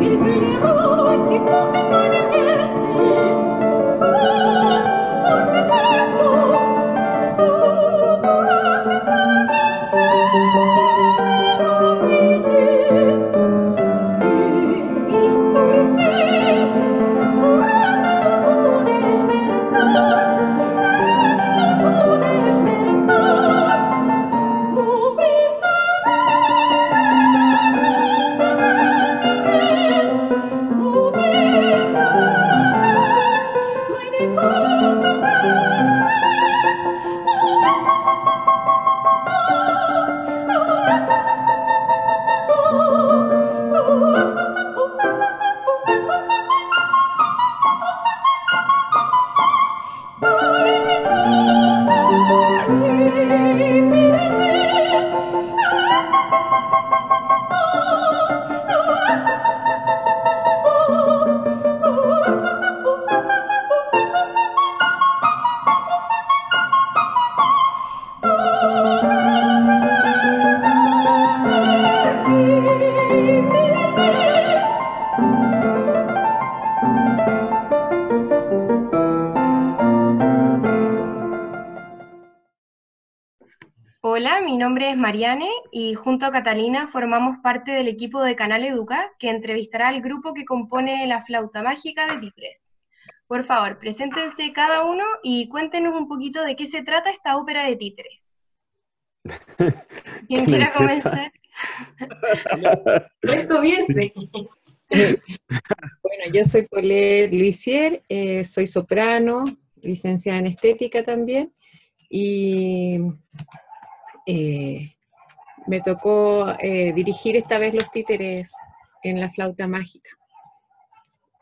ты были и как ты y junto a Catalina formamos parte del equipo de Canal Educa que entrevistará al grupo que compone la flauta mágica de Títeres. Por favor, preséntense cada uno y cuéntenos un poquito de qué se trata esta ópera de títeres. ¿Quién quiera comenzar? pues comience. Bueno, yo soy Paulette Luisier, eh, soy soprano, licenciada en estética también, y eh, me tocó eh, dirigir esta vez los títeres en la flauta mágica.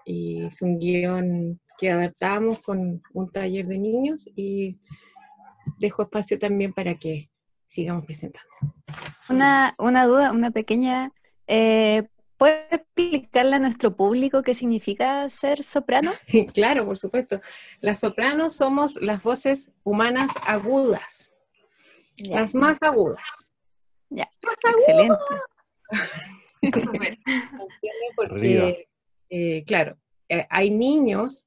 Y es un guion que adaptamos con un taller de niños y dejo espacio también para que sigamos presentando. Una, duda, una pequeña... Eh, ¿Puede explicarle a nuestro público qué significa ser soprano? claro, por supuesto. Las sopranos somos las voces humanas agudas, las más agudas. Ya, excelente. Porque, eh, claro, eh, hay niños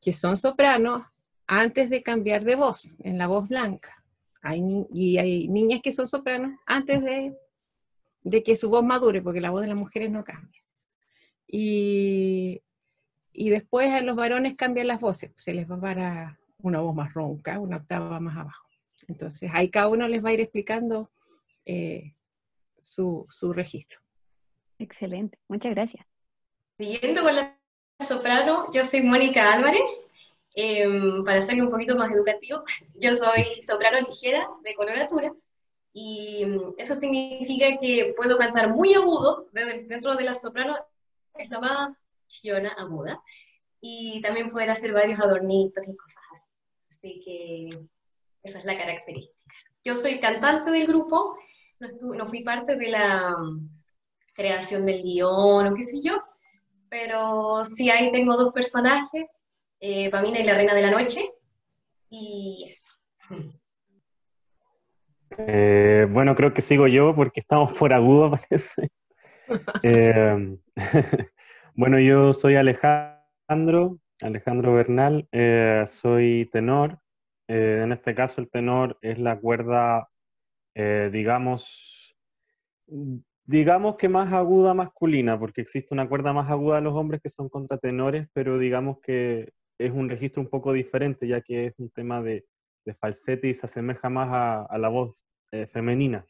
que son sopranos antes de cambiar de voz, en la voz blanca. Hay y hay niñas que son sopranos antes de, de, que su voz madure, porque la voz de las mujeres no cambia. Y, y después a los varones cambian las voces, se les va para una voz más ronca, una octava más abajo. Entonces ahí cada uno les va a ir explicando eh, su, registro. Excelente, muchas gracias. Siguiendo con la soprano, yo soy Mónica Álvarez. Em, para ser un poquito más educativo, yo soy soprano ligera de coloratura y em, eso significa que puedo cantar muy agudo, dentro de la soprano es la más chillona aguda, y también poder hacer varios adornitos y cosas así. Así que esa es la característica. Yo soy cantante del grupo no, fui parte de la mm, creación del guion o qué sé yo, pero sí ahí tengo dos personajes, eh, Pamina y la Reina de la Noche, y eso. Eh, bueno, creo que sigo yo porque estamos por agudo, parece. Eh, bueno, yo soy Alejandro, Alejandro Bernal, soy tenor. En este caso, el tenor es la cuerda eh, digamos, digamos que más aguda masculina, porque existe una cuerda más aguda de los hombres que son contratenores, pero digamos que es un registro un poco diferente, ya que es un tema de, de falsete y se asemeja más a, la voz eh, femenina.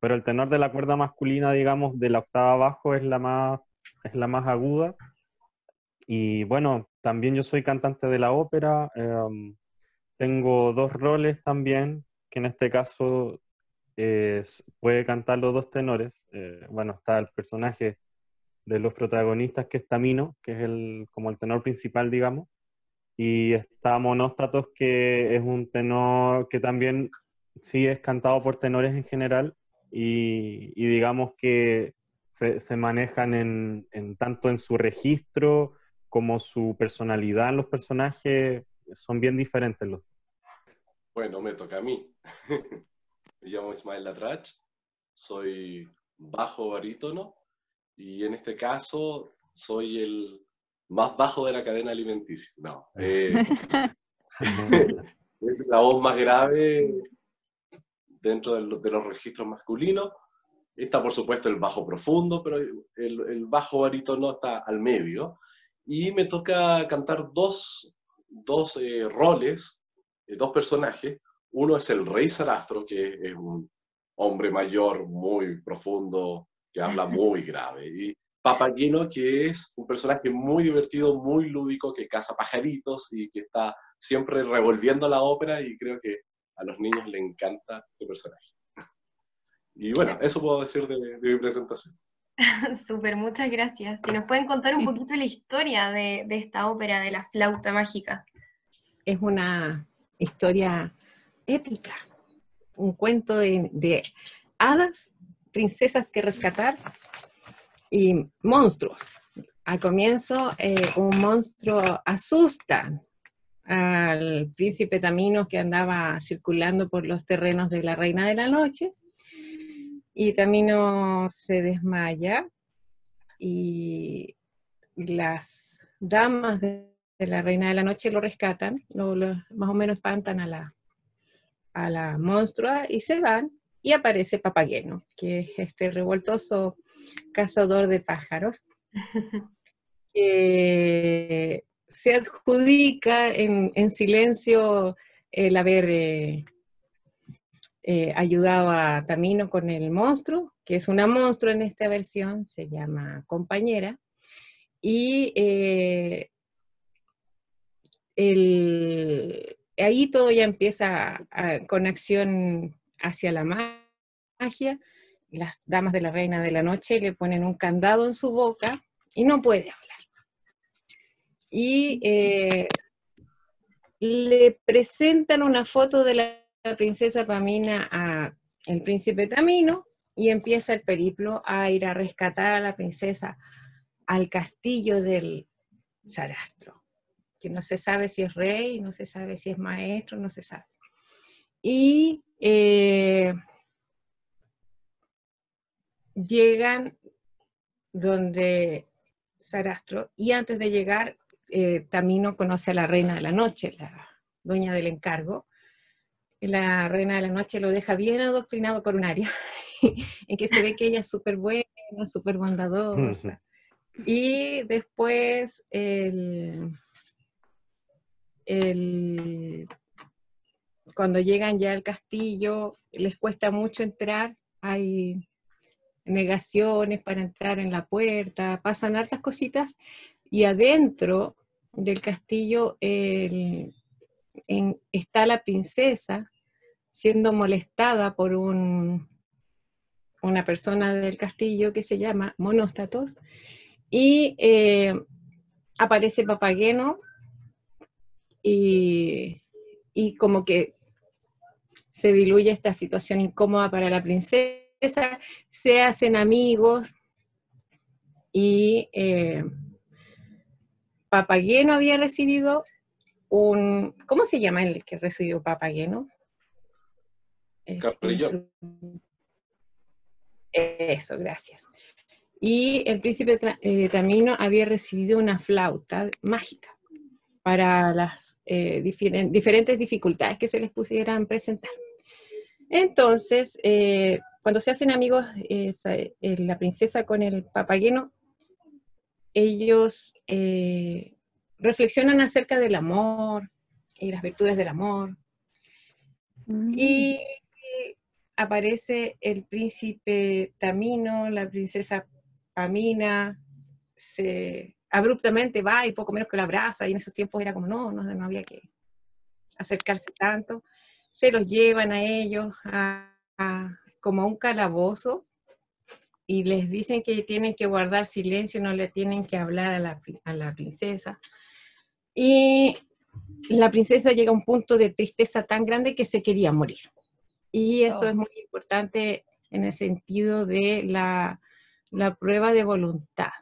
Pero el tenor de la cuerda masculina, digamos, de la octava abajo es la más, es la más aguda. Y bueno, también yo soy cantante de la ópera. Em, tengo dos roles también, que en este caso puede cantar los dos tenores. Eh, bueno, está el personaje de los protagonistas que es Tamino, que es el, como el tenor principal, digamos. Y está Monóstatos, que es un tenor que también sí es cantado por tenores en general y, digamos que se, manejan en, tanto en su registro como su personalidad los personajes, son bien diferentes los Bueno, me toca a mí. Me llamo Ismael Latrach, soy bajo barítono y en este caso soy el más bajo de la cadena alimenticia. No. Eh, es la voz más grave dentro de los registros masculinos. Está, por supuesto, el bajo profundo, pero el, el bajo barítono está al medio. Y me toca cantar dos, dos eh, roles, eh, dos personajes. Uno es el rey Sarastro, que es un hombre mayor, muy profundo, que habla muy grave. Y Papageno, que es un personaje muy divertido, muy lúdico, que caza pajaritos y que está siempre revolviendo la ópera y creo que a los niños le encanta ese personaje. Y bueno, eso puedo decir de, mi presentación. Súper, muchas gracias. Si nos pueden contar un poquito la historia de, esta ópera de la flauta mágica. Es una historia épica, un cuento de, de hadas, princesas que rescatar y monstruos. Al comienzo, eh, un monstruo asusta al príncipe Tamino que andaba circulando por los terrenos de la Reina de la Noche. Y Tamino se desmaya. Y las damas de, la Reina de la Noche lo rescatan, más o menos espantan a la, a la monstrua y se van y aparece Papageno, que es este revoltoso cazador de pájaros, que se adjudica en, silencio el haber eh, eh, a Tamino con el monstruo, que es una monstruo en esta versión, se llama compañera, y eh, ahí todo ya empieza con acción hacia la magia. Las damas de la reina de la noche le ponen un candado en su boca y no puede hablar. Y eh, le presentan una foto de la, princesa Pamina a el príncipe Tamino y empieza el periplo a ir a rescatar a la princesa al castillo del Sarastro, que no se sabe si es rey, no se sabe si es maestro, no se sabe. Y eh, llegan donde Sarastro y antes de llegar, eh, Tamino conoce a la reina de la noche, la dueña del encargo. La reina de la noche lo deja bien adoctrinado con un área, en que se ve que ella es súper buena, súper bondadosa. Y después el, el cuando llegan ya al castillo les cuesta mucho entrar, hay negaciones para entrar en la puerta, pasan hartas cositas y adentro del castillo está la princesa siendo molestada por un, una persona del castillo que se llama Monóstatos y eh, aparece Papageno y, y como que se diluye esta situación incómoda para la princesa, se hacen amigos y eh, Papageno había recibido un, ¿cómo se llama el que recibió Papageno? Carrillo. Eso, gracias. Y el príncipe eh, Tamino había recibido una flauta mágica para las eh, diferentes dificultades que se les pudieran presentar. Entonces, eh, cuando se hacen amigos eh, la princesa con el papageno, ellos eh, reflexionan acerca del amor y las virtudes del amor. Mm. Y aparece el príncipe Tamino, la princesa Pamina, se abruptamente va y poco menos que la abraza, y en esos tiempos era como, no, no, no había que acercarse tanto se los llevan a ellos a, como a un calabozo y les dicen que tienen que guardar silencio, no le tienen que hablar a la, a la princesa. Y la princesa llega a un punto de tristeza tan grande que se quería morir. Y eso es oh. muy importante en el sentido de la, la prueba de voluntad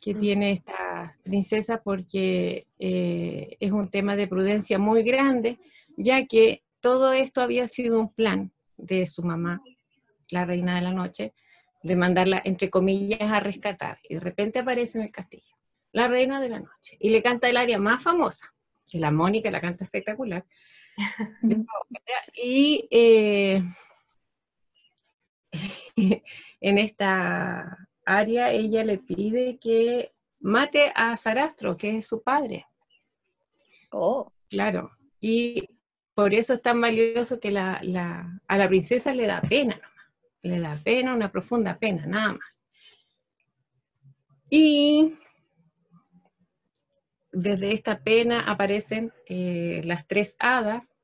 que tiene esta princesa porque eh, es un tema de prudencia muy grande ya que todo esto había sido un plan de su mamá, la reina de la noche, de mandarla, entre comillas, a rescatar. Y de repente aparece en el castillo, la reina de la noche, y le canta el área más famosa, que la Mónica la canta espectacular. y eh, en esta área ella le pide que mate a Sarastro, que es su padre. Oh. Claro. Y por eso es tan valioso que la, a la princesa le da pena nomás. Le da pena, una profunda pena, nada más. Y desde esta pena aparecen eh, las tres hadas,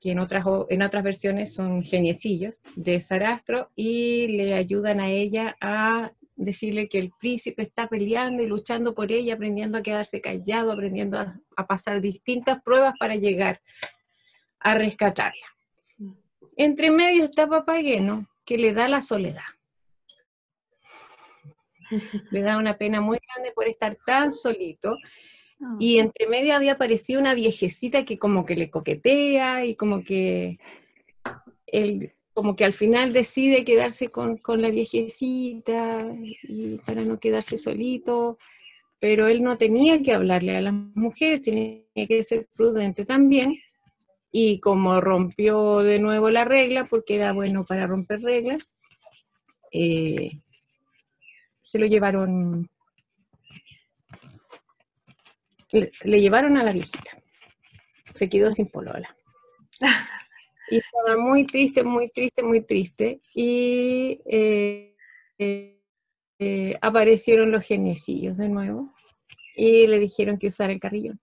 que en otras, en otras versiones son geniecillos, de Sarastro, y le ayudan a ella a decirle que el príncipe está peleando y luchando por ella, aprendiendo a quedarse callado, aprendiendo a, pasar distintas pruebas para llegar a rescatarla. Entre medio está Papageno, que le da la soledad. Le da una pena muy grande por estar tan solito. Ah. Y entre medio había aparecido una viejecita que como que le coquetea y como que él como que al final decide quedarse con, la viejecita y para no quedarse solito, pero él no tenía que hablarle a las mujeres, tenía que ser prudente también. Y como rompió de nuevo la regla, porque era bueno para romper reglas, eh, se lo llevaron, le, le llevaron a la viejita. Se quedó sin polola. Y estaba muy triste, muy triste, muy triste. Y eh, eh, aparecieron los genecillos de nuevo y le dijeron que usara el carrillón.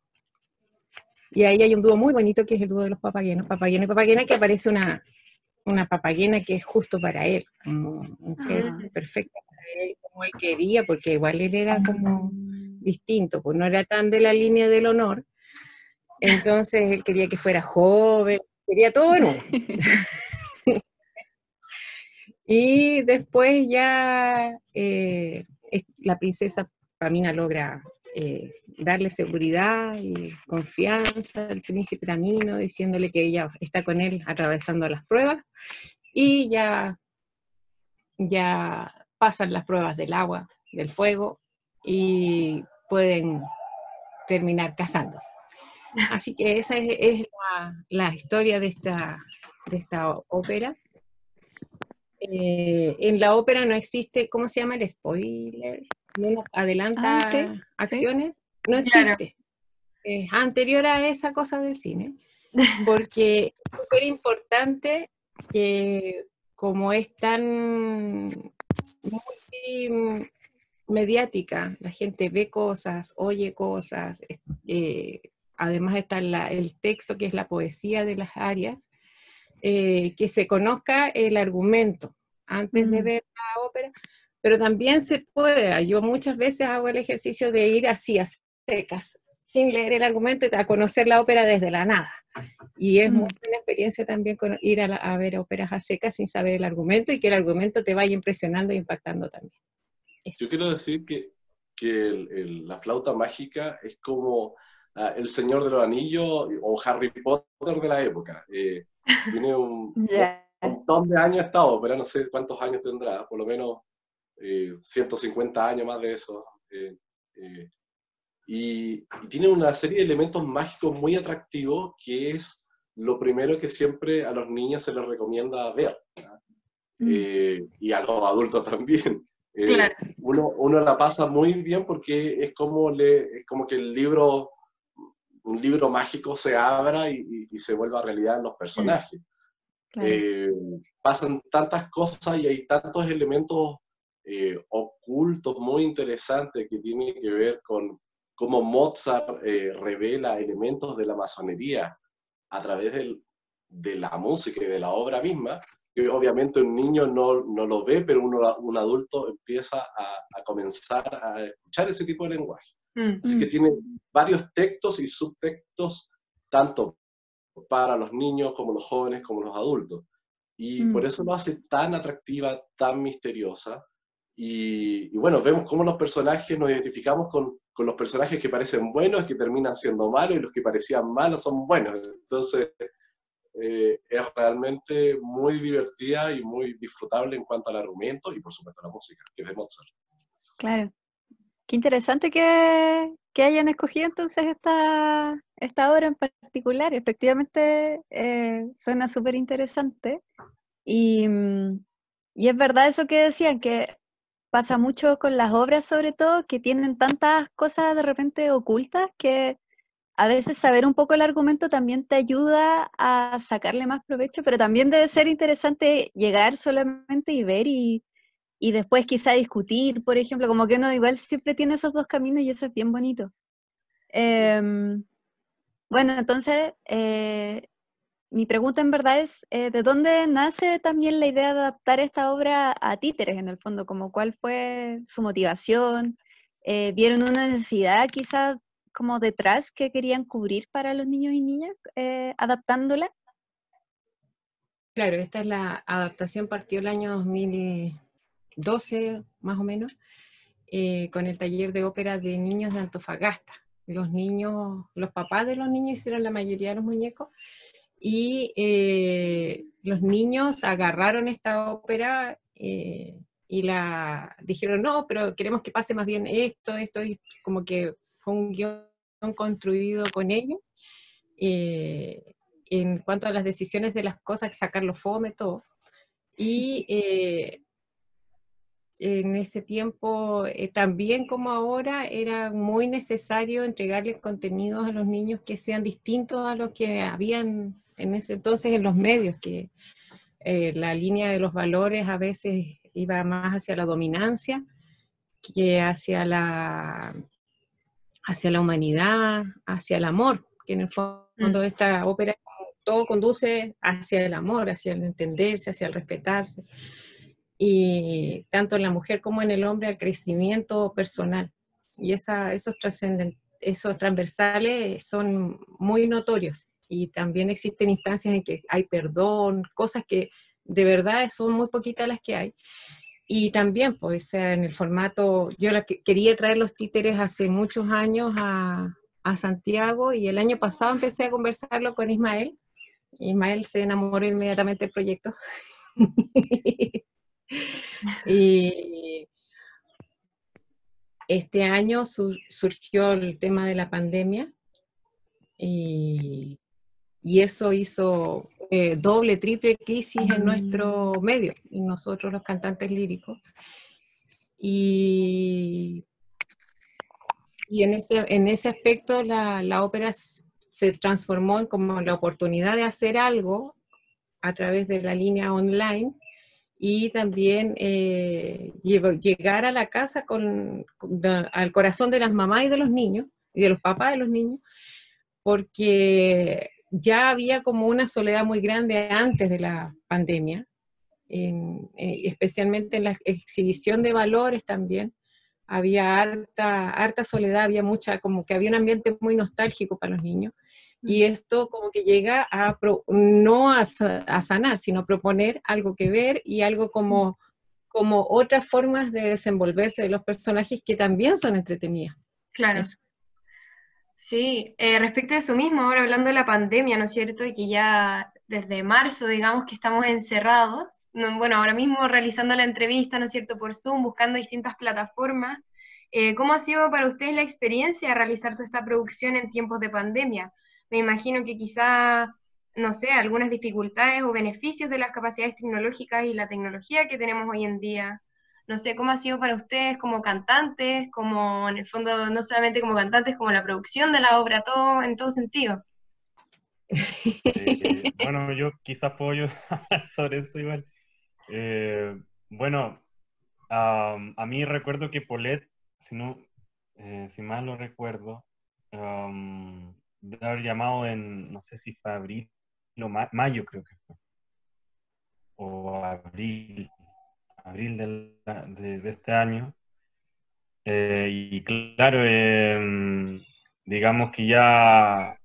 Y ahí hay un dúo muy bonito que es el dúo de los papaguenos, papagueno y papaguena, que aparece una, una papaguena que es justo para él, como mujer ah. perfecta para él, como él quería, porque igual él era como distinto, pues no era tan de la línea del honor. Entonces él quería que fuera joven, Quería todo en y después ya eh, la princesa Pamina logra eh, darle seguridad y confianza al príncipe Tamino, diciéndole que ella está con él atravesando las pruebas y ya, ya pasan las pruebas del agua, del fuego y pueden terminar casándose. Así que esa es, la, historia de esta, de esta ópera. Eh, en la ópera no existe, ¿cómo se llama el spoiler? No adelanta ah, acciones. No existe. Es anterior a esa cosa del cine, porque es súper importante que como es tan mediática, la gente ve cosas, oye cosas, eh, además está el texto que es la poesía de las áreas, eh, que se conozca el argumento antes de ver la ópera, pero también se puede, yo muchas veces hago el ejercicio de ir así a secas, sin leer el argumento, a conocer la ópera desde la nada. Y es muy buena experiencia también con ir a, ver óperas a secas sin saber el argumento y que el argumento te vaya impresionando e impactando también. Yo quiero decir que, que la flauta mágica es como el Señor de los Anillos o Harry Potter de la época. Eh, tiene un montón de años esta ópera, no sé cuántos años tendrá, por lo menos 150 eh, años más de eso. Eh, y, tiene una serie de elementos mágicos muy atractivos que es lo primero que siempre a los niños se les recomienda ver. Mm. y a los adultos también. uno, uno, la pasa muy bien porque es como, le, es como que el libro un libro mágico se abra y, se vuelva realidad en los personajes. Eh, pasan tantas cosas y hay tantos elementos eh, ocultos muy interesantes que tienen que ver con cómo Mozart eh, revela elementos de la masonería a través de la música y de la obra misma, que obviamente un niño no, no lo ve, pero uno, un adulto empieza a, a comenzar a escuchar ese tipo de lenguaje. Mm. Así que tiene varios textos y subtextos, tanto para los niños como los jóvenes como los adultos. Y por mm. eso lo hace tan atractiva, tan misteriosa. Y, bueno, vemos cómo los personajes, nos identificamos con, con, los personajes que parecen buenos, que terminan siendo malos, y los que parecían malos son buenos. Entonces, eh, es realmente muy divertida y muy disfrutable en cuanto al argumento y por supuesto la música, que es de Mozart. Claro. Qué interesante que, que hayan escogido entonces esta, esta obra en particular. Efectivamente, eh, suena súper interesante. Y, mm, y es verdad eso que decían, que pasa mucho con las obras sobre todo, que tienen tantas cosas de repente ocultas que a veces saber un poco el argumento también te ayuda a sacarle más provecho, pero también debe ser interesante llegar solamente y ver y, y después quizá discutir, por ejemplo, como que uno igual siempre tiene esos dos caminos y eso es bien bonito. Em, bueno, entonces, eh, mi pregunta en verdad es, eh, ¿de dónde nace también la idea de adaptar esta obra a títeres en el fondo? Como cuál fue su motivación? Eh, ¿Vieron una necesidad quizás como detrás que querían cubrir para los niños y niñas adaptándola? Claro, esta es la adaptación, partió el año 2012 más o menos, con el taller de ópera de niños de Antofagasta los niños, los papás de los niños hicieron la mayoría de los muñecos y eh, los niños agarraron esta ópera eh, y la dijeron, no, pero queremos que pase más bien esto, esto, como que fue un guion construido con ellos. Eh, en cuanto a las decisiones de las cosas, sacar los fome, todo. Y en ese tiempo, también como ahora, era muy necesario entregarles contenidos a los niños que sean distintos a los que habían en ese entonces en los medios, que eh, la línea de los valores a veces iba más hacia la dominancia que hacia la, hacia la humanidad, hacia el amor, que en el fondo mm. esta ópera todo conduce hacia el amor, hacia el entenderse, hacia el respetarse y tanto en la mujer como en el hombre al crecimiento personal. Y esa, esos, esos transversales son muy notorios y también existen instancias en que hay perdón, cosas que de verdad son muy poquitas las que hay. Y también, pues, en el formato, yo la quería traer los títeres hace muchos años a, a Santiago y el año pasado empecé a conversarlo con Ismael. Ismael se enamoró inmediatamente del proyecto. Y este año surgió el tema de la pandemia y, eso hizo eh, doble, triple crisis en nuestro medio, y nosotros los cantantes líricos. Y, y en, ese, en ese aspecto la, la ópera se transformó en como la oportunidad de hacer algo a través de la línea online y también eh, llegar a la casa con, al corazón de las mamás y de los niños, y de los papás de los niños, porque ya había como una soledad muy grande antes de la pandemia, eh, especialmente en la exhibición de valores también. Había harta, harta soledad, había mucha, como que había un ambiente muy nostálgico para los niños. Y esto como que llega a, no a, sanar, sino a proponer algo que ver y algo como, como otras formas de desenvolverse de los personajes que también son entretenidas. Claro. Sí, eh, respecto a eso mismo, ahora hablando de la pandemia, ¿no es cierto? Y que ya desde marzo, digamos que estamos encerrados, bueno, ahora mismo realizando la entrevista, ¿no es cierto?, por Zoom, buscando distintas plataformas. Eh, ¿Cómo ha sido para ustedes la experiencia de realizar toda esta producción en tiempos de pandemia? me imagino que quizá, no sé, algunas dificultades o beneficios de las capacidades tecnológicas y la tecnología que tenemos hoy en día. No sé cómo ha sido para ustedes como cantantes, como en el fondo no solamente como cantantes, como la producción de la obra, todo en todo sentido. Eh, bueno, yo quizás puedo sobre eso igual. Eh, bueno, a mí recuerdo que Polet, si no, eh, si mal lo recuerdo, de haber llamado en, no sé si fue abril o mayo creo que fue, o abril, abril de, este año. Eh, y claro, em, digamos que ya,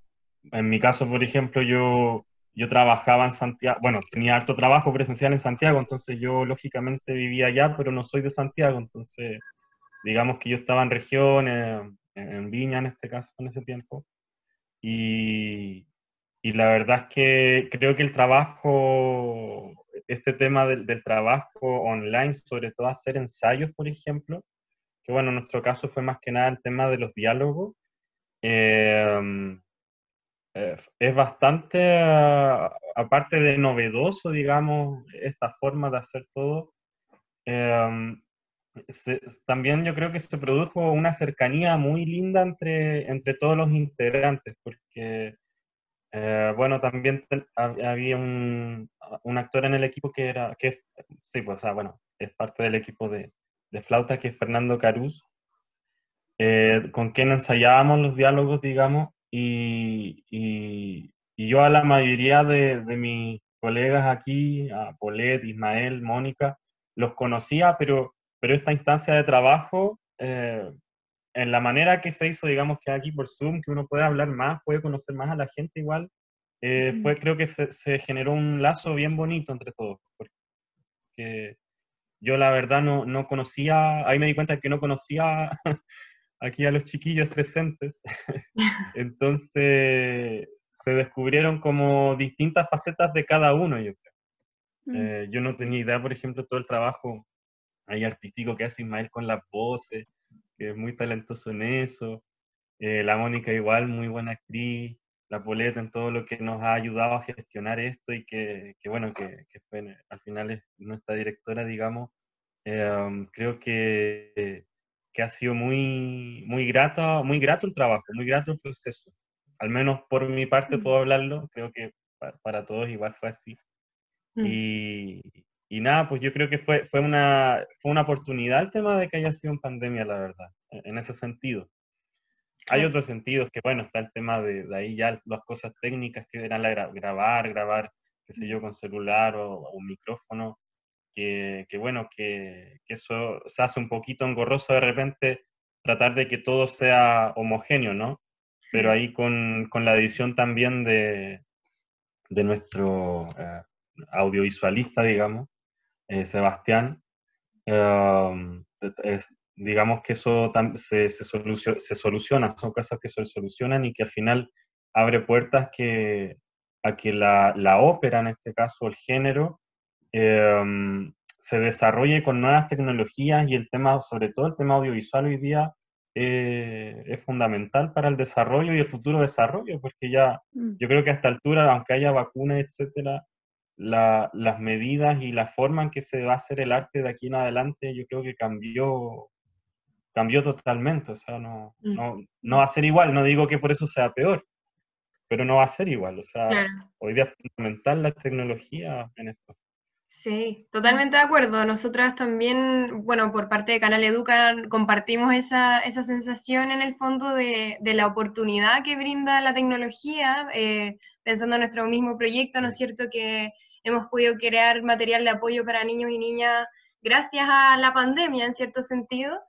en mi caso, por ejemplo, yo, yo trabajaba en Santiago, bueno, tenía harto trabajo presencial en Santiago, entonces yo lógicamente vivía allá, pero no soy de Santiago, entonces digamos que yo estaba en región, en Viña en este caso, en ese tiempo, y, y la verdad es que creo que el trabajo, este tema del, del, trabajo online, sobre todo hacer ensayos, por ejemplo, que bueno, en nuestro caso fue más que nada el tema de los diálogos, eh, eh, es bastante, aparte de novedoso, digamos, esta forma de hacer todo. Em, también yo creo que se produjo una cercanía muy linda entre, entre todos los integrantes, porque, eh, bueno, también había un, un, actor en el equipo que era, que sí, pues, bueno, es parte del equipo de, de flauta, que es Fernando Caruz, eh, con quien ensayábamos los diálogos, digamos, y, y, yo a la mayoría de, de, mis colegas aquí, a Polet, Ismael, Mónica, los conocía, pero, pero esta instancia de trabajo, eh, en la manera que se hizo, digamos que aquí por Zoom, que uno puede hablar más, puede conocer más a la gente igual, eh, fue, creo que se, generó un lazo bien bonito entre todos, porque yo la verdad no, no conocía, ahí me di cuenta que no conocía aquí a los chiquillos presentes. Entonces se descubrieron como distintas facetas de cada uno, yo creo. Mm. Eh, yo no tenía idea, por ejemplo, todo el trabajo ahí artístico que hace Ismael con las voces, que es muy talentoso en eso. Eh, la Mónica igual, muy buena actriz. La Poleta en todo lo que nos ha ayudado a gestionar esto y que, que bueno, que, que fue, al final es nuestra directora, digamos. Eh, creo que que ha sido muy, muy, grato, muy grato el trabajo, muy grato el proceso. Al menos por mi parte puedo hablarlo, creo que para, todos igual fue así. Mm. Y, y, nada, pues yo creo que fue, fue, una, fue una oportunidad el tema de que haya sido en pandemia, la verdad, e, en ese sentido. Hay otros sentidos que, bueno, está el tema de, de ahí ya las cosas técnicas que eran la grabar, grabar, qué sé yo, con celular o, o un micrófono, que, bueno, que, eso se hace un poquito engorroso de repente tratar de que todo sea homogéneo, ¿no? Pero ahí con, con la edición también de, de nuestro eh, audiovisualista, digamos, eh, Sebastián, em, digamos que eso se, se, se, soluciona, son cosas que se solucionan y que al final abre puertas que, a que la, la ópera, en este caso el género, Em, se desarrolle con nuevas tecnologías y el tema, sobre todo el tema audiovisual hoy día, eh, es fundamental para el desarrollo y el futuro desarrollo, porque ya mm. yo creo que a esta altura, aunque haya vacunas, etcétera, las medidas y la forma en que se va a hacer el arte de aquí en adelante, yo creo que cambió, cambió totalmente, o sea, no, mm. no, no va a ser igual, no digo que por eso sea peor, pero no va a ser igual, o sea, hoy día es fundamental la tecnología en esto. Sí, totalmente de acuerdo. Nosotras también, bueno, por parte de Canal Educa compartimos esa, esa sensación en el fondo de, de, la oportunidad que brinda la tecnología, eh, pensando en nuestro mismo proyecto, ¿no es cierto? Que hemos podido crear material de apoyo para niños y niñas gracias a la pandemia, en cierto sentido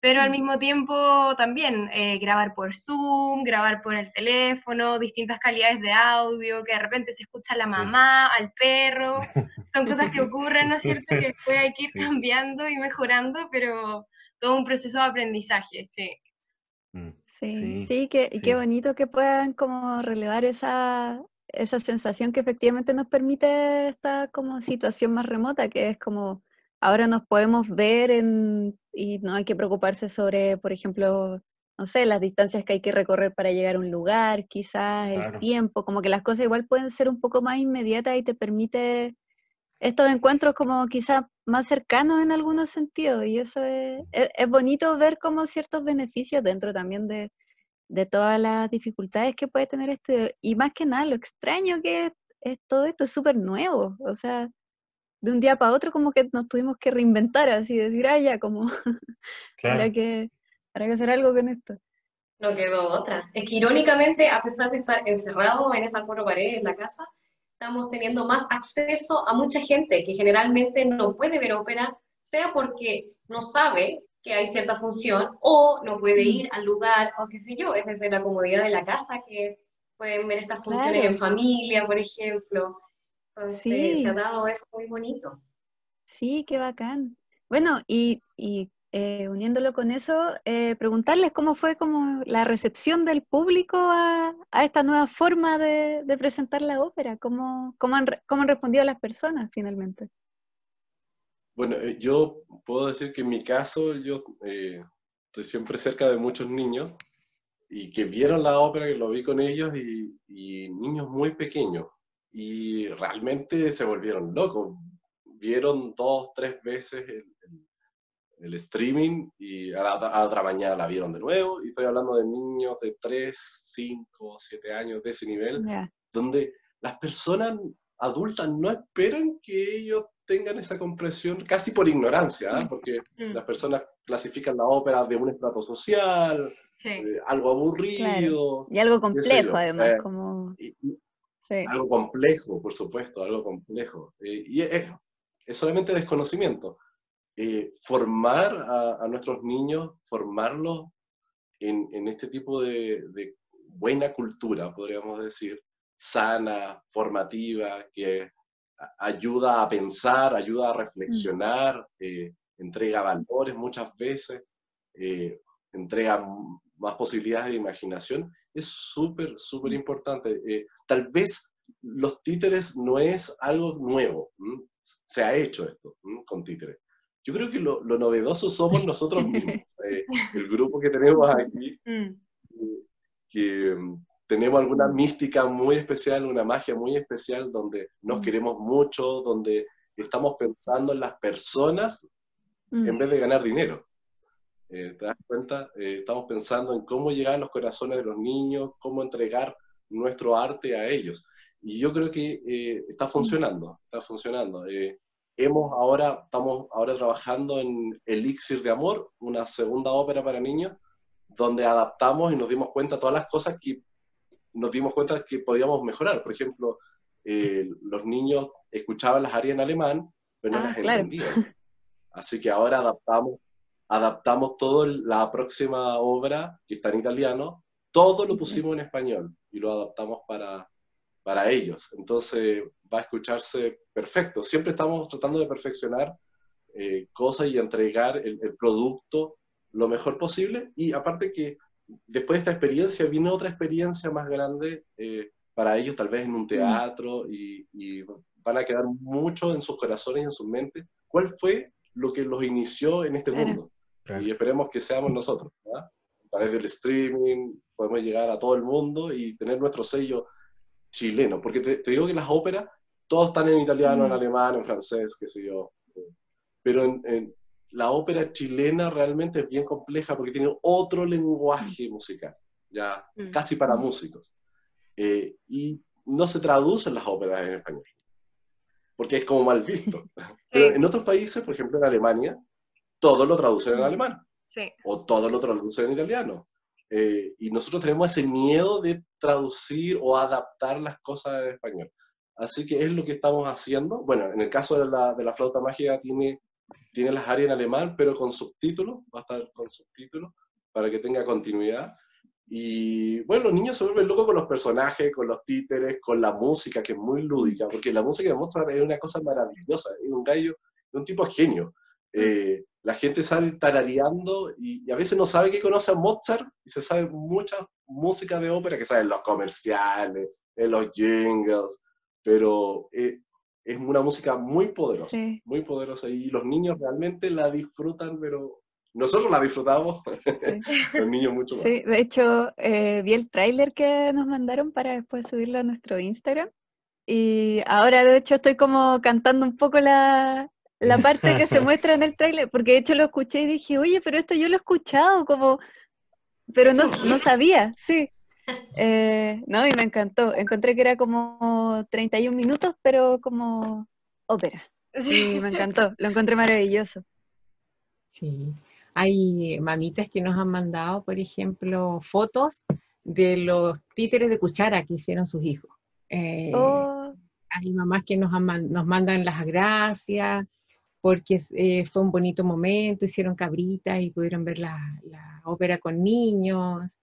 pero al mm. mismo tiempo también eh, grabar por Zoom, grabar por el teléfono, distintas calidades de audio, que de repente se escucha a la mamá, al perro, son cosas que ocurren, ¿no es cierto? Que después hay que ir cambiando y mejorando, pero todo un proceso de aprendizaje, sí. Mm, sí, sí, que, qué bonito que puedan como relevar esa, esa sensación que efectivamente nos permite esta como situación más remota, que es como ahora nos podemos ver en, y no hay que preocuparse sobre, por ejemplo, no sé, las distancias que hay que recorrer para llegar a un lugar, quizás el tiempo, como que las cosas igual pueden ser un poco más inmediatas y te permite estos encuentros como quizás más cercanos en algunos sentidos y eso es, es, bonito ver como ciertos beneficios dentro también de, de, todas las dificultades que puede tener esto y más que nada lo extraño que es, es todo esto es súper nuevo, o sea, de un día para otro como que nos tuvimos que reinventar, así decir, ah, ya, como, para, que, para que hacer algo con esto. No quedó otra. Es que irónicamente, a pesar de estar encerrados en esta cuatro paredes en la casa, estamos teniendo más acceso a mucha gente que generalmente no puede ver ópera, sea porque no sabe que hay cierta función o no puede ir al lugar o qué sé yo, es desde la comodidad de la casa que pueden ver estas funciones en familia, por ejemplo sí. se ha dado eso muy bonito. Sí, qué bacán. Bueno, y, eh, uniéndolo con eso, eh, preguntarles cómo fue como la recepción del público a, esta nueva forma de, presentar la ópera, cómo, cómo, han, cómo han respondido las personas finalmente. Bueno, eh, yo puedo decir que en mi caso yo estoy siempre cerca de muchos niños y que vieron la ópera, que lo vi con ellos y, niños muy pequeños y realmente se volvieron locos. Vieron dos, tres veces el streaming y a la, otra mañana la vieron de nuevo. Y estoy hablando de niños de 3, 5, 7 años de ese nivel, donde las personas adultas no esperan que ellos tengan esa comprensión casi por ignorancia, ¿ah? porque mm. las personas clasifican la ópera de un estrato social, algo aburrido. Y algo complejo además, eh, como... Algo complejo, por supuesto, algo complejo. Eh, y es, es solamente desconocimiento. Eh, formar a, nuestros niños, formarlos en, este tipo de, buena cultura, podríamos decir, sana, formativa, que ayuda a pensar, ayuda a reflexionar, eh, entrega valores muchas veces, eh, entrega más posibilidades de imaginación, es súper, súper mm. importante. tal vez los títeres no es algo nuevo, se ha hecho esto con títeres yo creo que lo, novedoso somos nosotros mismos, eh, el grupo que tenemos aquí, mm. que mm, tenemos alguna mística muy especial, una magia muy especial, donde nos mm. queremos mucho, donde estamos pensando en las personas en vez de ganar dinero. Eh, ¿Te das cuenta? Eh, estamos pensando en cómo llegar a los corazones de los niños, cómo entregar nuestro arte a ellos. Y yo creo que está funcionando, está funcionando hemos ahora, estamos ahora trabajando en Elixir de Amor, una segunda ópera para niños, donde adaptamos y nos dimos cuenta todas las cosas que nos dimos cuenta que podíamos mejorar. Por ejemplo, eh, los niños escuchaban las arias en alemán, pero no ah, las entendían. Así que ahora adaptamos, adaptamos toda la próxima obra, que está en italiano, todo lo pusimos en español y lo adaptamos para, para ellos. Entonces va a escucharse perfecto. Siempre estamos tratando de perfeccionar eh, cosas y entregar el, producto lo mejor posible. Y aparte que después de esta experiencia viene otra experiencia más grande eh, para ellos, tal vez en un mm. teatro, y, van a quedar mucho en sus corazones y en sus mentes. ¿Cuál fue lo que los inició en este mundo? Y esperemos que seamos nosotros. A través del streaming podemos llegar a todo el mundo y tener nuestro sello chileno, porque te, digo que las óperas, todos están en italiano, en mm. alemán, en francés, qué sé yo, pero en, la ópera chilena realmente es bien compleja porque tiene otro lenguaje musical, ya mm. casi para músicos, eh, y no se traducen las óperas en español, porque es como mal visto. Pero en otros países, por ejemplo en Alemania, todo lo traducen en mm. alemán. O todo lo traducen en italiano. Eh, y nosotros tenemos ese miedo de traducir o adaptar las cosas en español. Así que es lo que estamos haciendo. Bueno, en el caso de la, de la flauta mágica tiene, tiene las áreas en alemán, pero con subtítulos, va a estar con subtítulos para que tenga continuidad. Y bueno, los niños se vuelven locos con los personajes, con los títeres, con la música, que es muy lúdica, porque la música de Mozart es una cosa maravillosa, es un gallo, es un tipo genio. Eh, la gente sale tarareando y, a veces no sabe que conoce a Mozart y se sabe mucha música de ópera que saben los comerciales, en los jingles, pero eh, es una música muy poderosa, muy poderosa y los niños realmente la disfrutan, pero nosotros la disfrutamos, los niños mucho más. Sí, de hecho eh, vi el tráiler que nos mandaron para después subirlo a nuestro Instagram y ahora de hecho estoy como cantando un poco la, la parte que se muestra en el tráiler, porque de hecho lo escuché y dije, oye, pero esto yo lo he escuchado, como, pero no, no sabía, sí. Eh, no, y me encantó. Encontré que era como 31 minutos, pero como ópera. Sí, me encantó, lo encontré maravilloso. Sí, hay mamitas que nos han mandado, por ejemplo, fotos de los títeres de cuchara que hicieron sus hijos. Eh, oh. Hay mamás que nos, nos mandan las gracias, porque eh, fue un bonito momento, hicieron cabritas y pudieron ver la, ópera con niños.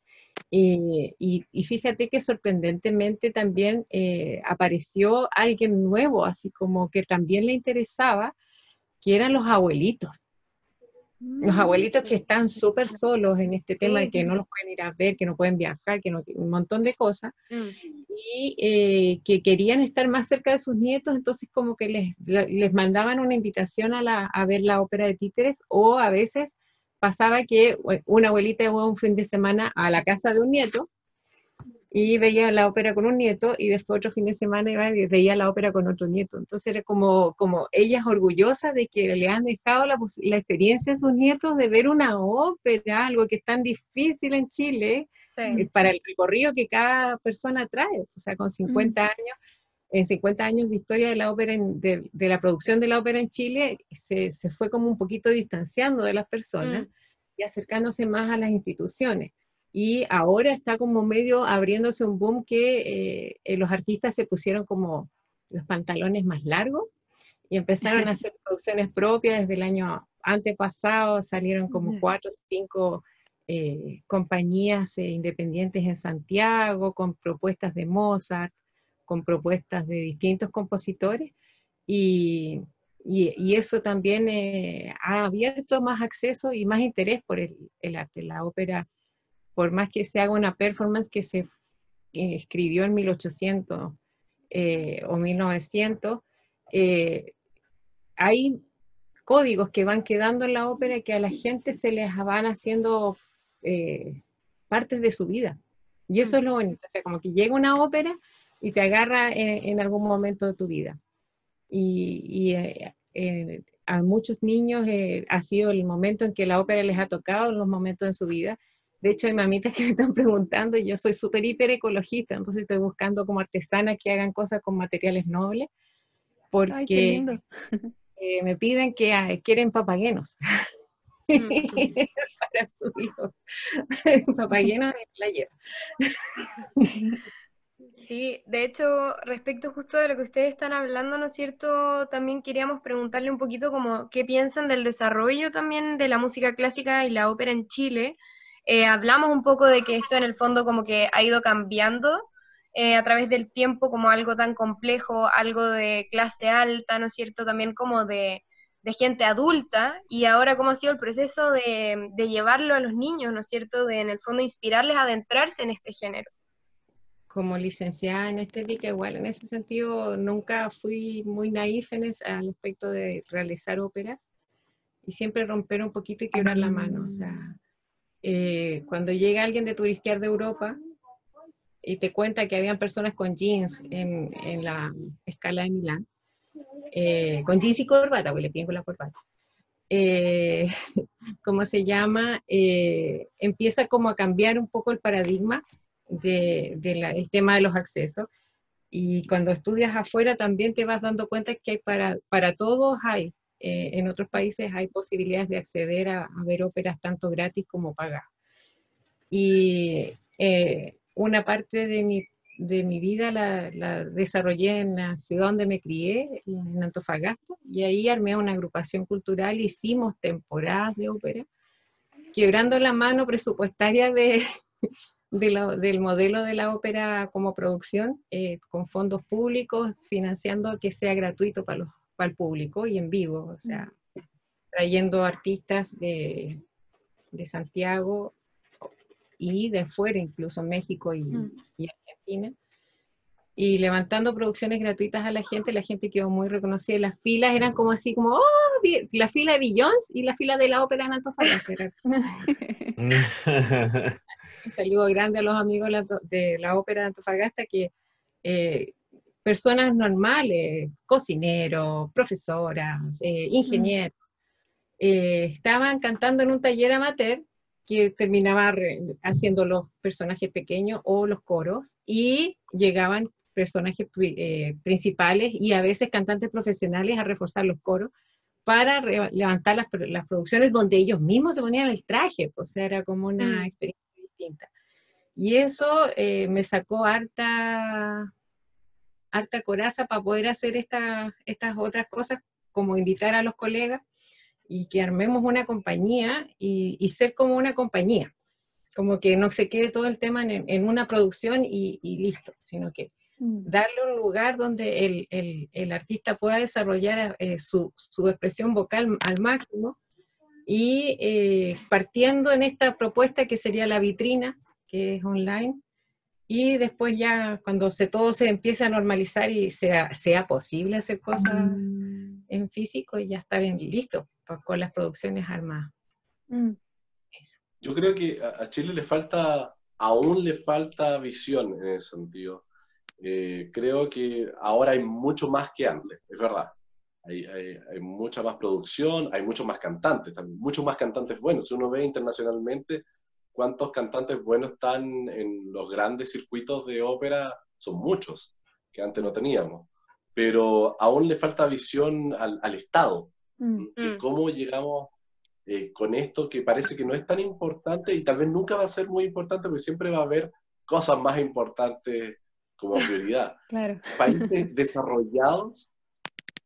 Eh, y, fíjate que sorprendentemente también eh, apareció alguien nuevo, así como que también le interesaba, que eran los abuelitos. Los abuelitos que están súper solos en este tema de que no los pueden ir a ver, que no pueden viajar, que no, un montón de cosas, mm. y eh, que querían estar más cerca de sus nietos, entonces como que les, les mandaban una invitación a, la, a ver la ópera de títeres, o a veces pasaba que una abuelita iba un fin de semana a la casa de un nieto, y veía la ópera con un nieto y después otro fin de semana iba y veía la ópera con otro nieto. Entonces era como, como ellas orgullosas de que le han dejado la, la experiencia a sus nietos de ver una ópera, algo que es tan difícil en Chile, eh, para el recorrido que cada persona trae. O sea, con 50 años, en 50 años de historia de la ópera, de, de, la producción de la ópera en Chile, se, se, fue como un poquito distanciando de las personas y acercándose más a las instituciones y ahora está como medio abriéndose un boom que eh, los artistas se pusieron como los pantalones más largos y empezaron a hacer producciones propias desde el año antepasado, salieron como cuatro o cinco eh, compañías eh, independientes en Santiago con propuestas de Mozart, con propuestas de distintos compositores y, y, eso también ha abierto más acceso y más interés por el, el arte. La ópera por más que se haga una performance que se escribió en 1800 eh, o 1900, eh, hay códigos que van quedando en la ópera que a la gente se les van haciendo eh, partes de su vida. Y eso es lo bonito, o sea, como que llega una ópera y te agarra en, algún momento de tu vida. Y, a muchos niños ha sido el momento en que la ópera les ha tocado, en los momentos de su vida, de hecho, hay mamitas que me están preguntando, yo soy súper hiper ecologista, entonces estoy buscando como artesanas que hagan cosas con materiales nobles, porque eh, me piden que ah, quieren papaguenos. Mm, para su hijo. papaguenos de playa. Sí, de hecho, respecto justo de lo que ustedes están hablando, ¿no es cierto? También queríamos preguntarle un poquito como qué piensan del desarrollo también de la música clásica y la ópera en Chile, eh, hablamos un poco de que esto en el fondo como que ha ido cambiando eh, a través del tiempo como algo tan complejo, algo de clase alta, ¿no es cierto? También como de, gente adulta y ahora cómo ha sido el proceso de, llevarlo a los niños, ¿no es cierto? De en el fondo inspirarles a adentrarse en este género. Como licenciada en estética, igual en ese sentido nunca fui muy naif en al aspecto de realizar óperas y siempre romper un poquito y quebrar la mano, o sea, eh, cuando llega alguien de turisquear de Europa y te cuenta que habían personas con jeans en, en la escala de Milán, eh, con jeans y corbata, pues le piden con la corbata. Eh, ¿Cómo se llama? empieza como a cambiar un poco el paradigma del de, tema de los accesos. Y cuando estudias afuera también te vas dando cuenta que hay para, para todos hay eh, en otros países hay posibilidades de acceder a, ver óperas tanto gratis como pagadas. Y eh, una parte de mi, de mi vida la, la, desarrollé en la ciudad donde me crié, en Antofagasta, y ahí armé una agrupación cultural, hicimos temporadas de ópera, quebrando la mano presupuestaria de, del modelo de la ópera como producción, eh, con fondos públicos, financiando que sea gratuito para los el público y en vivo, o sea, trayendo artistas de, de Santiago y de fuera, incluso México y, mm. y, Argentina, y levantando producciones gratuitas a la gente, la gente quedó muy reconocida, las filas eran como así, como, oh, la fila de Billions y la fila de la ópera en Antofagasta. Saludo grande a los amigos de la ópera de Antofagasta que eh, personas normales, cocineros, profesoras, eh, ingenieros, eh, estaban cantando en un taller amateur que terminaba haciendo los personajes pequeños o los coros y llegaban personajes eh, principales y a veces cantantes profesionales a reforzar los coros para levantar las, producciones donde ellos mismos se ponían el traje, pues, o sea, era como una mm. experiencia distinta. Y eso me sacó harta harta coraza para poder hacer estas otras cosas, como invitar a los colegas y que armemos una compañía y, ser como una compañía, como que no se quede todo el tema en, una producción y, listo, sino que mm. darle un lugar donde el, artista pueda desarrollar eh, su, expresión vocal al máximo y eh, partiendo en esta propuesta que sería la vitrina, que es online, y después ya cuando se, todo se empiece a normalizar y sea, sea posible hacer cosas mm. en físico, ya está bien listo con las producciones armadas. Mm. Yo creo que a Chile le falta, aún le falta visión en ese sentido. Eh, creo que ahora hay mucho más que antes, es verdad. Hay, hay, hay, mucha más producción, hay muchos más cantantes, también, muchos más cantantes buenos. Si uno ve internacionalmente cuántos cantantes buenos están en los grandes circuitos de ópera, son muchos, que antes no teníamos. Pero aún le falta visión al, al Estado, mm. de mm. cómo llegamos eh, con esto que parece que no es tan importante y tal vez nunca va a ser muy importante, porque siempre va a haber cosas más importantes como prioridad. Claro. Países desarrollados,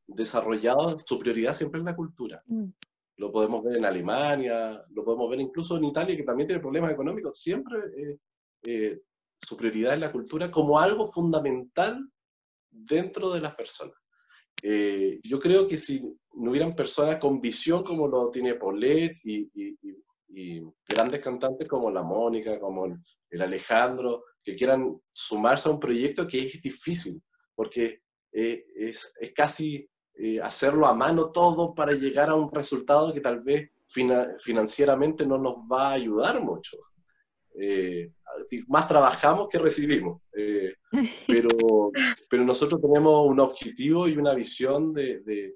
desarrollados, su prioridad siempre es la cultura. Mm. Lo podemos ver en Alemania, lo podemos ver incluso en Italia, que también tiene problemas económicos. Siempre eh, eh, su prioridad es la cultura como algo fundamental dentro de las personas. Eh, yo creo que si no hubieran personas con visión como lo tiene Paulette y, grandes cantantes como la Mónica, como el Alejandro, que quieran sumarse a un proyecto que es difícil, porque es, es, casi eh, hacerlo a mano todo para llegar a un resultado que tal vez financieramente no nos va a ayudar mucho. Eh, más trabajamos que recibimos, eh, pero, pero nosotros tenemos un objetivo y una visión de, de,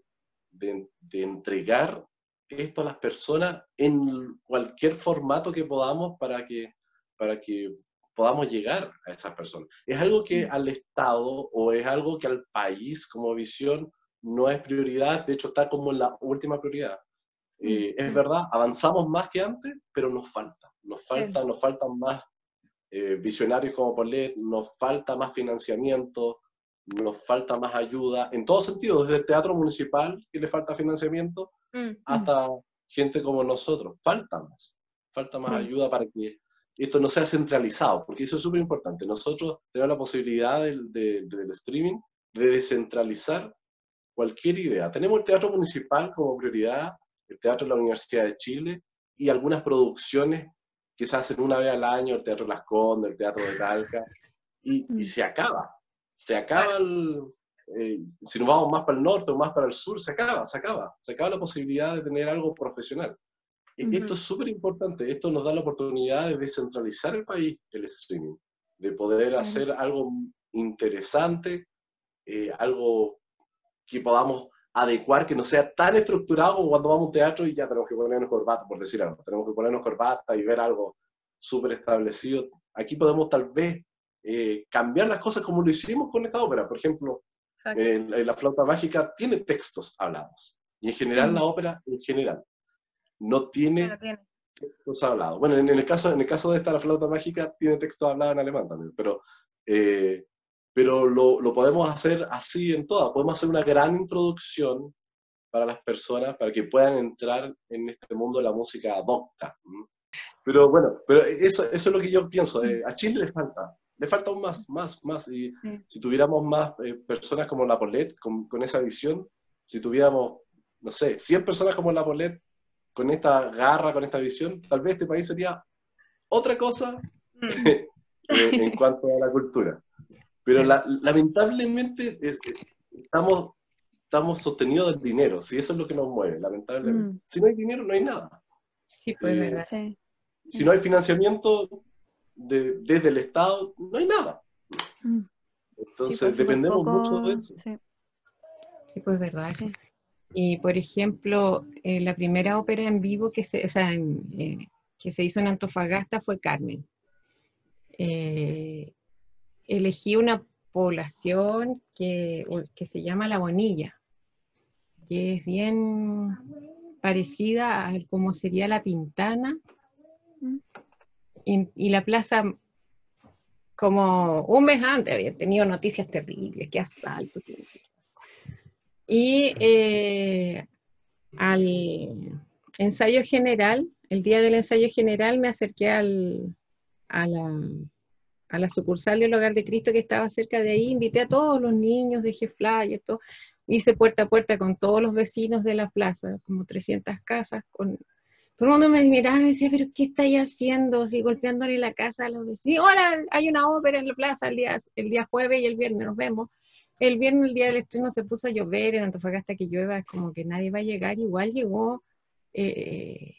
de, entregar esto a las personas en cualquier formato que podamos para que, para que podamos llegar a esas personas. Es algo que al Estado o es algo que al país como visión no es prioridad, de hecho está como en la última prioridad. Eh, es verdad, avanzamos más que antes, pero nos falta. Nos falta, nos faltan más eh, visionarios como Polet, nos falta más financiamiento, nos falta más ayuda, en todo sentido, desde el teatro municipal, que le falta financiamiento, mm. hasta gente como nosotros. Falta más, falta más ayuda para que esto no sea centralizado, porque eso es súper importante. Nosotros tenemos la posibilidad del, del streaming de descentralizar cualquier idea. Tenemos el Teatro Municipal como prioridad, el Teatro de la Universidad de Chile y algunas producciones que se hacen una vez al año, el Teatro Las Condes, el Teatro de Calca, y, y mm. se acaba. Se acaba el, eh, si nos vamos más para el norte o más para el sur, se acaba, se acaba, se acaba la posibilidad de tener algo profesional. Esto es súper importante, esto nos da la oportunidad de descentralizar el país, el streaming, de poder hacer algo interesante, eh, algo que podamos adecuar, que no sea tan estructurado como cuando vamos a un teatro y ya tenemos que ponernos corbata, por decir algo, tenemos que ponernos corbata y ver algo súper establecido. Aquí podemos tal vez eh, cambiar las cosas como lo hicimos con esta ópera. Por ejemplo, la flauta mágica tiene textos hablados. Y en general la ópera, en general, no tiene, textos hablados. Bueno, en, el caso, en el caso de esta, la flauta mágica, tiene textos hablados en alemán también, pero eh, pero lo, lo, podemos hacer así en todas. Podemos hacer una gran introducción para las personas, para que puedan entrar en este mundo de la música adopta. Pero bueno, pero eso, eso es lo que yo pienso. Eh, a Chile le falta, le falta aún más, más, más. Y si tuviéramos más eh, personas como la Polet, con, con, esa visión, si tuviéramos, no sé, 100 personas como la Polet, con esta garra, con esta visión, tal vez este país sería otra cosa mm. en cuanto a la cultura. Pero lamentablemente estamos, estamos sostenidos del dinero, si eso es lo que nos mueve, lamentablemente. Mm. Si no hay dinero, no hay nada. Sí, pues eh, verdad. Si no hay financiamiento desde el Estado, no hay nada. Mm. Entonces, pues, dependemos mucho de eso. Sí, pues verdad. Y, por ejemplo, eh, la primera ópera en vivo que se, o sea, eh, que se hizo en Antofagasta fue Carmen. Eh, elegí una población que, se llama La Bonilla, que es bien parecida a cómo sería La Pintana. Y, la plaza, como un mes antes, había tenido noticias terribles, que asalto. Y eh, al ensayo general, el día del ensayo general, me acerqué al, a la a la sucursal del Hogar de Cristo que estaba cerca de ahí, invité a todos los niños, dejé flyers, todo, hice puerta a puerta con todos los vecinos de la plaza, como 300 casas, con, todo el mundo me miraba y me decía, pero ¿qué estáis haciendo? Así golpeándole la casa a los vecinos. Hola, hay una ópera en la plaza el día, el día jueves y el viernes, nos vemos. El viernes, el día del estreno, se puso a llover en Antofagasta que llueva, como que nadie va a llegar. Igual llegó, eh,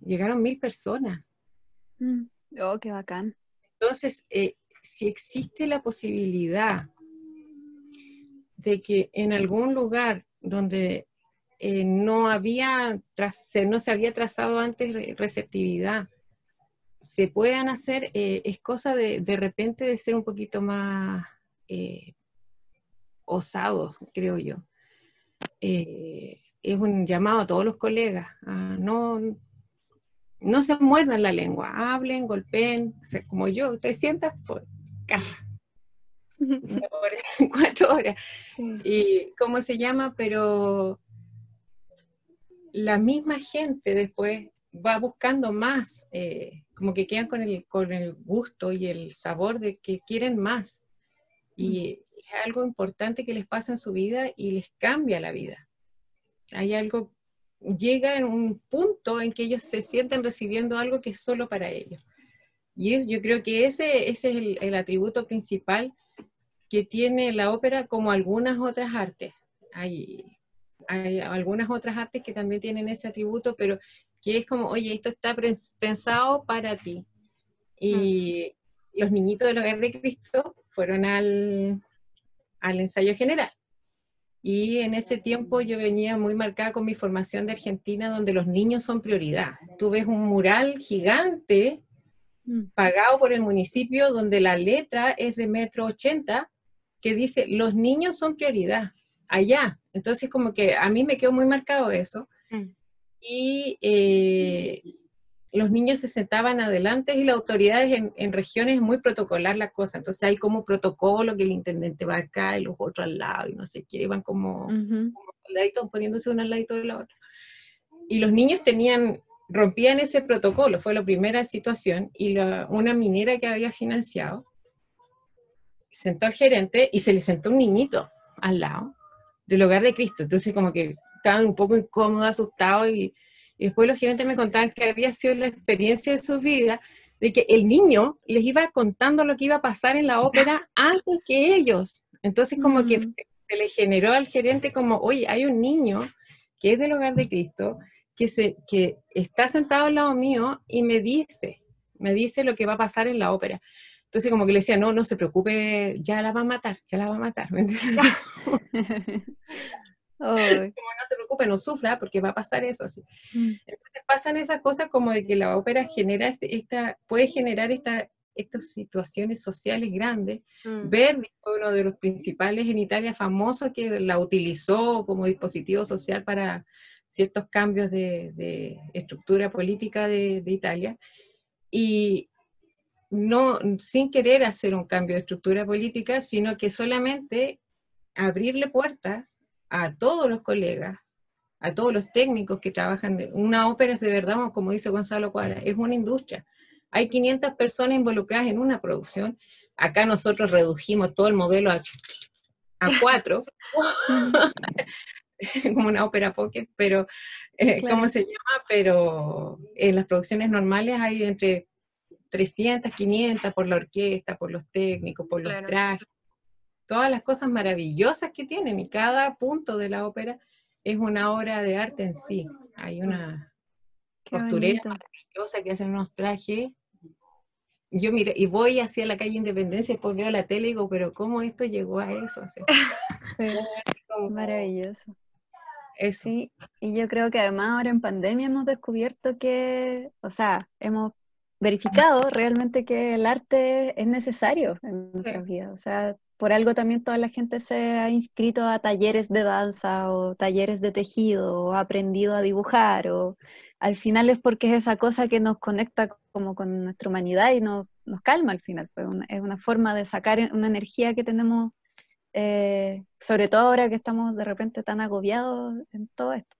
llegaron mil personas. Mm. Oh, qué bacán. Entonces, eh, si existe la posibilidad de que en algún lugar donde eh, no había, no se había trazado antes receptividad, se puedan hacer, eh, es cosa de, de repente de ser un poquito más osados, creo yo. es un llamado a todos los colegas, a no, no se muerdan la lengua, hablen, golpeen, como yo, te sientas por casa. cuatro horas. Y cómo se llama, pero la misma gente después va buscando más, eh, como que quedan con el, con el gusto y el sabor de que quieren más. Y es algo importante que les pasa en su vida y les cambia la vida. Hay algo llega en un punto en que ellos se sienten recibiendo algo que es solo para ellos. Y yo creo que ese, ese es el, atributo principal que tiene la ópera como algunas otras artes. Hay, hay algunas otras artes que también tienen ese atributo, pero que es como, oye, esto está pensado para ti. Y mm. los niñitos del hogar de Cristo fueron al, al ensayo general. Y en ese tiempo yo venía muy marcada con mi formación de Argentina, donde los niños son prioridad. Tú ves un mural gigante mm. pagado por el municipio, donde la letra es de metro ochenta, que dice, los niños son prioridad, allá. Entonces como que a mí me quedó muy marcado eso. Mm. Y eh, los niños se sentaban adelante y las autoridades en, regiones muy protocolar la cosa. Entonces hay como protocolo que el intendente va acá y los otros al lado y no sé qué, iban como, poniéndose uno al lado de la otra. Y los niños tenían, rompían ese protocolo, fue la primera situación, y una minera que había financiado sentó al gerente y se le sentó un niñito al lado del hogar de Cristo. Entonces como que estaban un poco incómodos, asustados y y después los gerentes me contaban que había sido la experiencia de su vida, de que el niño les iba contando lo que iba a pasar en la ópera antes que ellos. Entonces como que se le generó al gerente como, oye, hay un niño que es del hogar de Cristo, que, se, que está sentado al lado mío y me dice, me dice lo que va a pasar en la ópera. Entonces como que le decía, no, no se preocupe, ya la va a matar, ya la va a matar. Como no se preocupe, no sufra, porque va a pasar eso así. Mm. Entonces pasan esas cosas como de que la ópera genera este, esta, puede generar esta, estas situaciones sociales grandes. Mm. Verdi fue uno de los principales en Italia famosos que la utilizó como dispositivo social para ciertos cambios de, estructura política de, de, Italia. Y no, sin querer hacer un cambio de estructura política, sino que solamente abrirle puertas a todos los colegas, a todos los técnicos que trabajan. una ópera es de verdad, como dice Gonzalo Cuadra, es una industria. Hay 500 personas involucradas en una producción. Acá nosotros redujimos todo el modelo a, a cuatro, como una ópera pocket, pero, eh, ¿cómo se llama? Pero en las producciones normales hay entre 300, 500 por la orquesta, por los técnicos, por los trajes, todas las cosas maravillosas que tienen y cada punto de la ópera es una obra de arte en sí. Hay una costurera maravillosa que hacen unos trajes. Yo mire, y voy hacia la calle Independencia y después veo la tele y digo, pero ¿cómo esto llegó a eso? Maravilloso. Sí, y yo creo que además ahora en pandemia hemos descubierto que, o sea, hemos verificado realmente que el arte es necesario en nuestras vidas. O sea, por algo también toda la gente se ha inscrito a talleres de danza o talleres de tejido o ha aprendido a dibujar o al final es porque es esa cosa que nos conecta como con nuestra humanidad y nos, nos calma al final. Pues es una forma de sacar una energía que tenemos, eh, sobre todo ahora que estamos de repente tan agobiados en todo esto.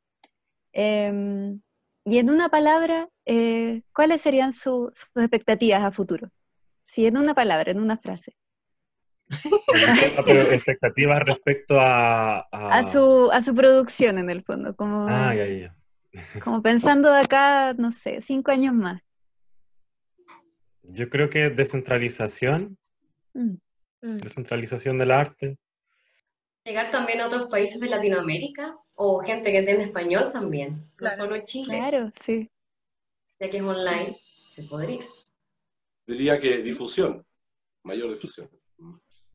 Em, y en una palabra, eh, ¿cuáles serían sus expectativas a futuro? Si en una palabra, en una frase. Pero expectativas respecto a, a... su, a su producción en el fondo. Como... Ah, ya, ya. Como pensando de acá, no sé, cinco años más. Yo creo que descentralización, Mm. Mm. descentralización del arte. Llegar también a otros países de Latinoamérica o gente que entiende español también, Claro. no solo Chile, Claro, sí. ya que es online, se podría. Diría que difusión, mayor difusión.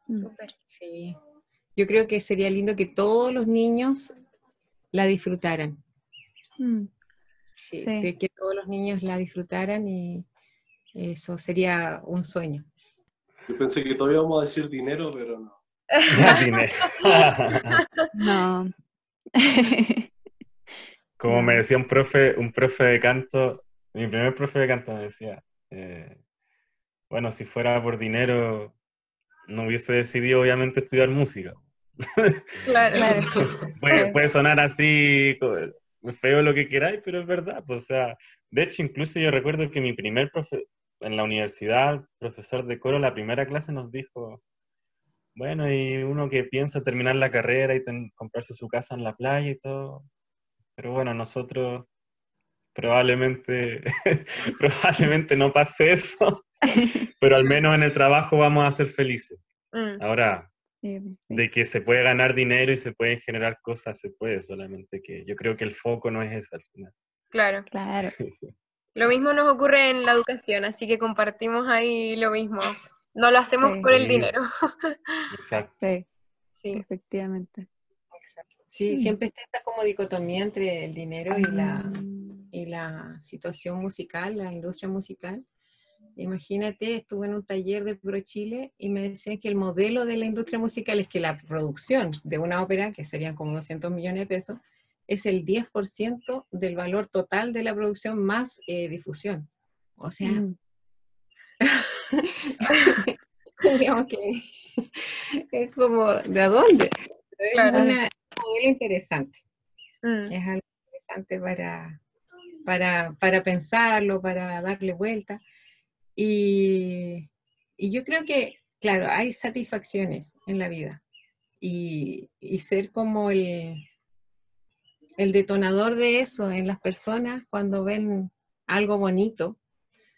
Mm. Súper. Sí. Yo creo que sería lindo que todos los niños la disfrutaran. Mm. Sí, Sí. de que todos los niños la disfrutaran y eso sería un sueño. Yo pensé que todavía vamos a decir dinero, pero no. No. Como me decía un profe, un profe de canto, mi primer profe de canto me decía, eh, bueno, si fuera por dinero, no hubiese decidido obviamente estudiar música. Claro. Claro. Puede, puede sonar así feo lo que queráis, pero es verdad. pues, o sea, de hecho, incluso yo recuerdo que mi primer profe en la universidad, profesor de coro, la primera clase nos dijo, bueno, y uno que piensa terminar la carrera y ten- comprarse su casa en la playa y todo. Pero bueno, nosotros probablemente, probablemente no pase eso, pero al menos en el trabajo vamos a ser felices. Mm. Ahora, Sí, sí. de que se puede ganar dinero y se pueden generar cosas, se puede, solamente que yo creo que el foco no es ese al final. Claro. Claro. Lo mismo nos ocurre en la educación, así que compartimos ahí lo mismo. No lo hacemos Sí. por el dinero. Exacto. Sí, Sí. efectivamente. Sí, Mm. siempre está esta como dicotomía entre el dinero y la, y la situación musical, la industria musical. Imagínate, estuve en un taller de Pro Chile y me decían que el modelo de la industria musical es que la producción de una ópera, que serían como 200 millones de pesos, es el 10% del valor total de la producción más eh, difusión. O sea, Mm. que... es como, ¿de dónde? Es Claro. una- un modelo interesante. Mm. Es algo interesante para, para, para pensarlo, para darle vuelta. Y, y yo creo que, claro, hay satisfacciones en la vida. Y, y ser como el, el detonador de eso en las personas cuando ven algo bonito,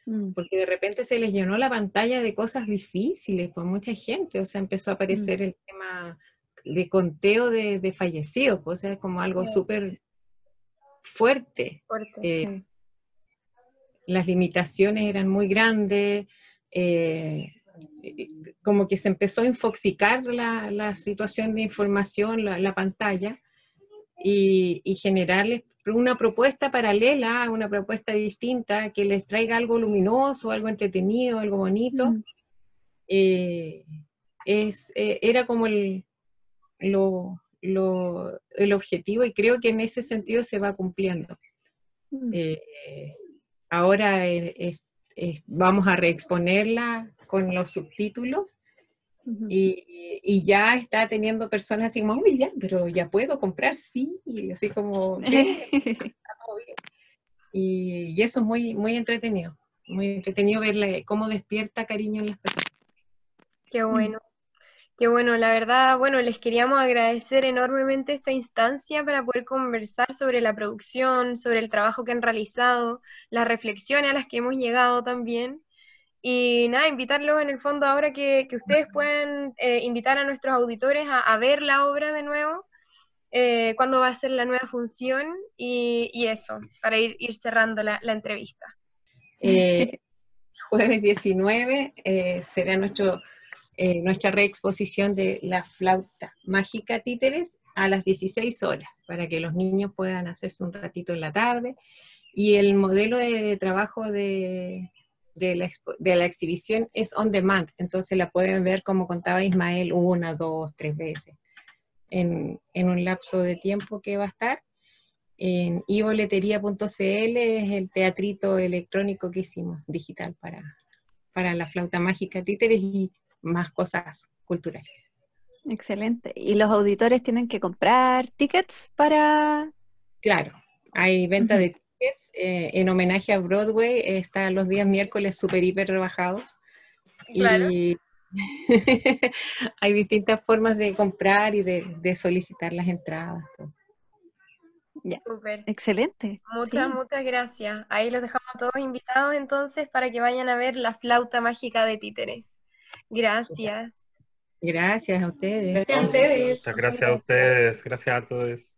Mm. porque de repente se les llenó la pantalla de cosas difíciles por mucha gente, o sea, empezó a aparecer el tema de conteo de, de fallecidos, pues, o sea, como algo Sí. súper fuerte. Fuerte. Eh, Sí. Las limitaciones eran muy grandes, eh, como que se empezó a infoxicar la, la situación de información, la, la pantalla, y, y generarles una propuesta paralela, una propuesta distinta, que les traiga algo luminoso, algo entretenido, algo bonito. Mm. eh, es, eh, era como el, lo- lo- el objetivo y creo que en ese sentido se va cumpliendo. Mm. Eh, ahora eh, es- es- vamos a reexponerla con los subtítulos y, y ya está teniendo personas así como, uy, ya, pero ya puedo comprar, sí, y así como, "Sí, está todo bien". Y, y eso es muy, muy entretenido, muy entretenido verle cómo despierta cariño en las personas. Qué bueno. Qué bueno, la verdad, bueno, les queríamos agradecer enormemente esta instancia para poder conversar sobre la producción, sobre el trabajo que han realizado, las reflexiones a las que hemos llegado también. Y nada, invitarlos en el fondo ahora que, que ustedes pueden eh, invitar a nuestros auditores a, a ver la obra de nuevo, eh, cuándo va a ser la nueva función y, y eso, para ir, ir cerrando la, la entrevista. Eh, jueves 19 eh, será nuestro, eh, nuestra reexposición de la flauta mágica títeres a las 16 horas, para que los niños puedan hacerse un ratito en la tarde. Y el modelo de, trabajo de, de, la, de la exhibición es on demand, entonces la pueden ver, como contaba Ismael, una, dos, tres veces en, en un lapso de tiempo que va a estar en iboletería.cl es el teatrito electrónico que hicimos digital para, para la flauta mágica títeres más cosas culturales. Excelente. ¿Y los auditores tienen que comprar tickets para...? Claro, hay venta de tickets eh, en homenaje a Broadway, eh, está los días miércoles super hiper rebajados. Claro. Y hay distintas formas de comprar y de, de solicitar las entradas. todo. Excelente. Muchas, muchas gracias. Ahí los dejamos a todos invitados entonces para que vayan a ver la flauta mágica de títeres. Gracias. Gracias a ustedes. Gracias a ustedes. Muchas gracias a ustedes. Gracias a todos.